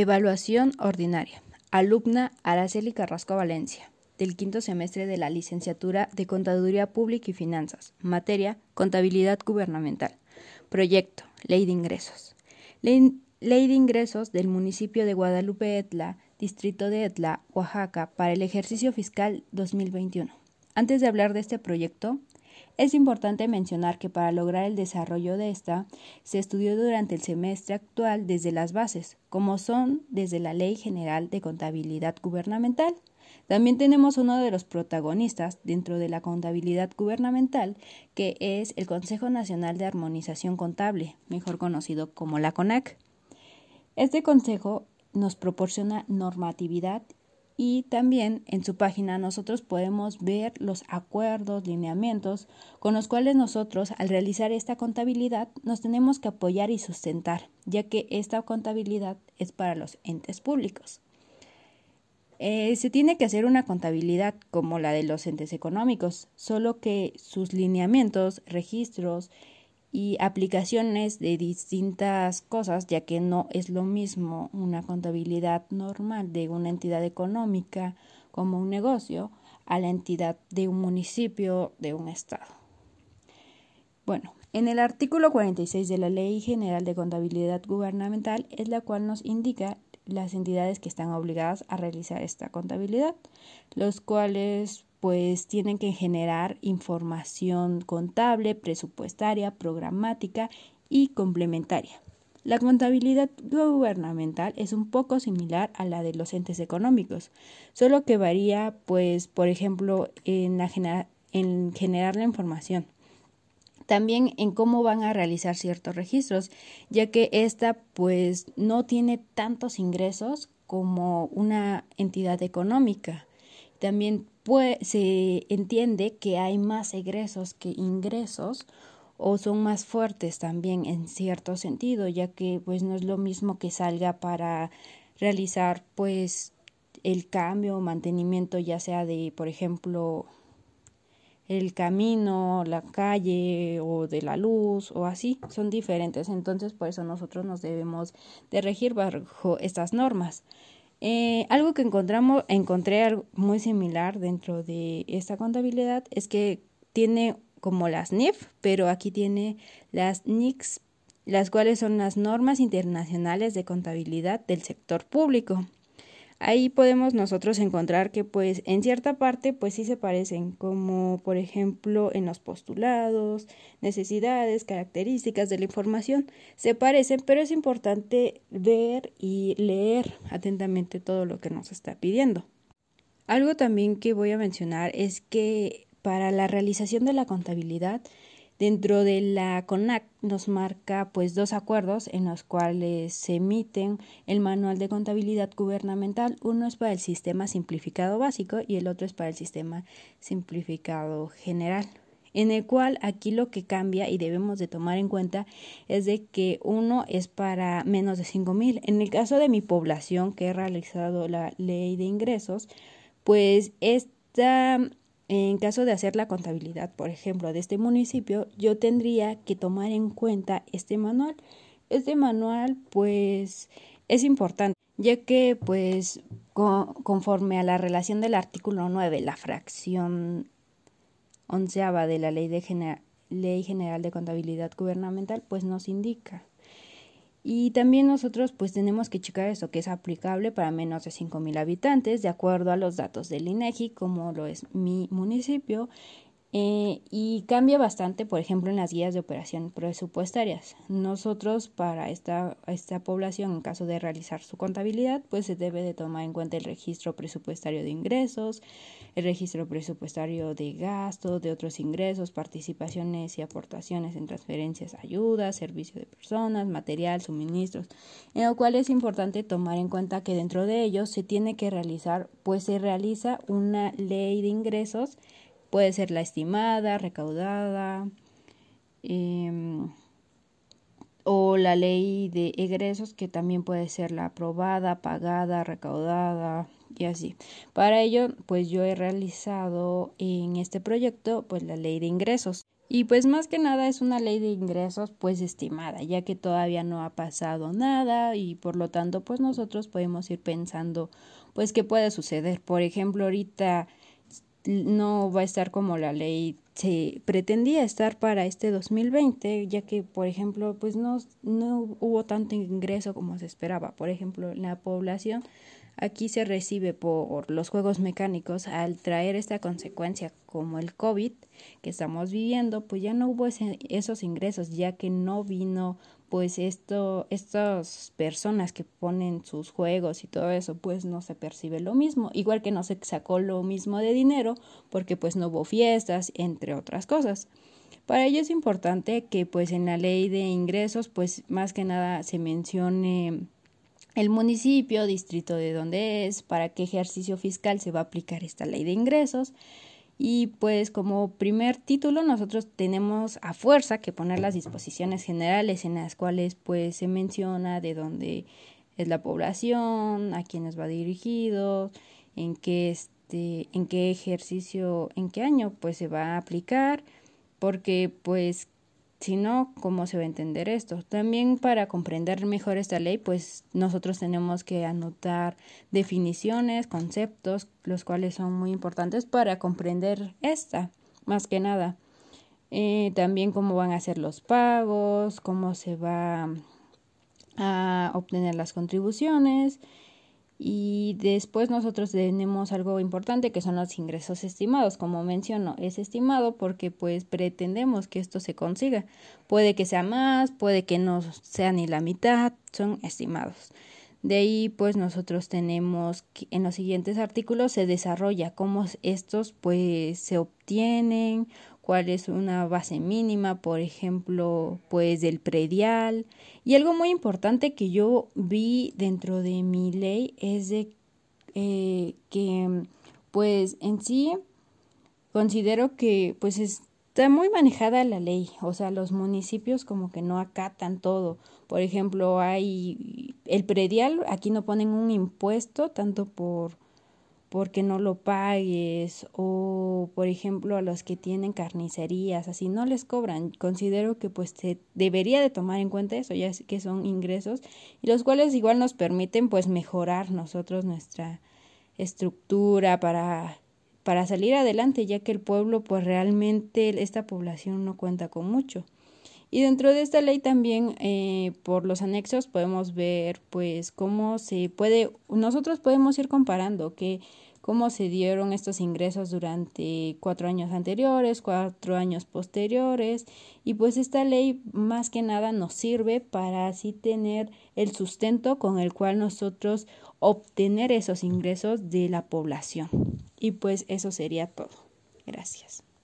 Evaluación ordinaria. Alumna Araceli Carrasco Valencia, del quinto semestre de la licenciatura de Contaduría Pública y Finanzas. Materia, Contabilidad Gubernamental. Proyecto, Ley de Ingresos. Ley, de Ingresos del municipio de Guadalupe Etla, distrito de Etla, Oaxaca, para el ejercicio fiscal 2021. Antes de hablar de este proyecto, es importante mencionar que para lograr el desarrollo de esta, se estudió durante el semestre actual desde las bases, como son desde la Ley General de Contabilidad Gubernamental. También tenemos uno de los protagonistas dentro de la contabilidad gubernamental, que es el Consejo Nacional de Armonización Contable, mejor conocido como la CONAC. Este consejo nos proporciona normatividad y también en su página nosotros podemos ver los acuerdos, lineamientos con los cuales nosotros al realizar esta contabilidad nos tenemos que apoyar y sustentar, ya que esta contabilidad es para los entes públicos. Eh, se tiene que hacer una contabilidad como la de los entes económicos, solo que sus lineamientos, registros, y aplicaciones de distintas cosas, ya que no es lo mismo una contabilidad normal de una entidad económica como un negocio a la entidad de un municipio, de un estado. Bueno, en el artículo 46 de la Ley General de Contabilidad Gubernamental es la cual nos indica las entidades que están obligadas a realizar esta contabilidad, los cuales pues tienen que generar información contable, presupuestaria, programática y complementaria. La contabilidad gubernamental es un poco similar a la de los entes económicos, solo que varía, pues, por ejemplo, en, en generar la información. También en cómo van a realizar ciertos registros, ya que esta, pues, no tiene tantos ingresos como una entidad económica. También se entiende que hay más egresos que ingresos o son más fuertes también en cierto sentido, ya que pues no es lo mismo que salga para realizar pues el cambio o mantenimiento ya sea de por ejemplo el camino, la calle o de la luz o así, son diferentes. Entonces, por eso nosotros nos debemos de regir bajo estas normas. Eh, algo que encontramos, encontré muy similar dentro de esta contabilidad es que tiene como las NIF, pero aquí tiene las NICS, las cuales son las normas internacionales de contabilidad del sector público. Ahí podemos nosotros encontrar que pues en cierta parte pues sí se parecen, como por ejemplo en los postulados, necesidades, características de la información, se parecen, pero es importante ver y leer atentamente todo lo que nos está pidiendo. Algo también que voy a mencionar es que para la realización de la contabilidad Dentro de la CONAC nos marca pues dos acuerdos en los cuales se emiten el manual de contabilidad gubernamental. Uno es para el sistema simplificado básico y el otro es para el sistema simplificado general. En el cual aquí lo que cambia y debemos de tomar en cuenta es de que uno es para menos de cinco mil. En el caso de mi población que he realizado la ley de ingresos, pues esta en caso de hacer la contabilidad, por ejemplo, de este municipio, yo tendría que tomar en cuenta este manual. Este manual, pues, es importante, ya que, pues, conforme a la relación del artículo 9, la fracción onceava de la Ley, de Ley General de Contabilidad Gubernamental, pues nos indica y también nosotros pues tenemos que checar eso que es aplicable para menos de 5.000 habitantes de acuerdo a los datos del INEGI como lo es mi municipio eh, y cambia bastante, por ejemplo, en las guías de operación presupuestarias. Nosotros, para esta, esta población, en caso de realizar su contabilidad, pues se debe de tomar en cuenta el registro presupuestario de ingresos, el registro presupuestario de gastos, de otros ingresos, participaciones y aportaciones en transferencias, ayudas, servicio de personas, material, suministros, en lo cual es importante tomar en cuenta que dentro de ellos se tiene que realizar, pues se realiza una ley de ingresos Puede ser la estimada, recaudada, em, o la ley de egresos, que también puede ser la aprobada, pagada, recaudada y así. Para ello, pues yo he realizado en este proyecto, pues la ley de ingresos. Y pues más que nada es una ley de ingresos pues estimada, ya que todavía no ha pasado nada y por lo tanto pues nosotros podemos ir pensando pues qué puede suceder. Por ejemplo, ahorita no va a estar como la ley se pretendía estar para este 2020, ya que, por ejemplo, pues no, no hubo tanto ingreso como se esperaba. Por ejemplo, la población aquí se recibe por los juegos mecánicos al traer esta consecuencia como el COVID que estamos viviendo, pues ya no hubo esos ingresos, ya que no vino pues esto, estas personas que ponen sus juegos y todo eso, pues no se percibe lo mismo, igual que no se sacó lo mismo de dinero porque pues no hubo fiestas, entre otras cosas. Para ello es importante que pues en la ley de ingresos pues más que nada se mencione el municipio, distrito de donde es, para qué ejercicio fiscal se va a aplicar esta ley de ingresos. Y pues como primer título nosotros tenemos a fuerza que poner las disposiciones generales en las cuales pues se menciona de dónde es la población, a quiénes va dirigido, en qué este, en qué ejercicio, en qué año pues se va a aplicar, porque pues si no, ¿cómo se va a entender esto? También para comprender mejor esta ley, pues nosotros tenemos que anotar definiciones, conceptos, los cuales son muy importantes para comprender esta, más que nada. Eh, también cómo van a ser los pagos, cómo se va a obtener las contribuciones y después nosotros tenemos algo importante que son los ingresos estimados. Como menciono, es estimado porque pues pretendemos que esto se consiga. Puede que sea más, puede que no sea ni la mitad, son estimados. De ahí pues nosotros tenemos en los siguientes artículos se desarrolla cómo estos pues se obtienen, cuál es una base mínima, por ejemplo, pues del predial. Y algo muy importante que yo vi dentro de mi ley es de eh, que, pues en sí, considero que pues está muy manejada la ley, o sea, los municipios como que no acatan todo. Por ejemplo, hay el predial, aquí no ponen un impuesto tanto por porque no lo pagues o por ejemplo a los que tienen carnicerías así no les cobran. Considero que pues se debería de tomar en cuenta eso ya que son ingresos y los cuales igual nos permiten pues mejorar nosotros nuestra estructura para para salir adelante ya que el pueblo pues realmente esta población no cuenta con mucho y dentro de esta ley también, eh, por los anexos, podemos ver, pues, cómo se puede, nosotros podemos ir comparando que cómo se dieron estos ingresos durante cuatro años anteriores, cuatro años posteriores, y pues esta ley más que nada nos sirve para así tener el sustento con el cual nosotros obtener esos ingresos de la población. Y pues eso sería todo. Gracias.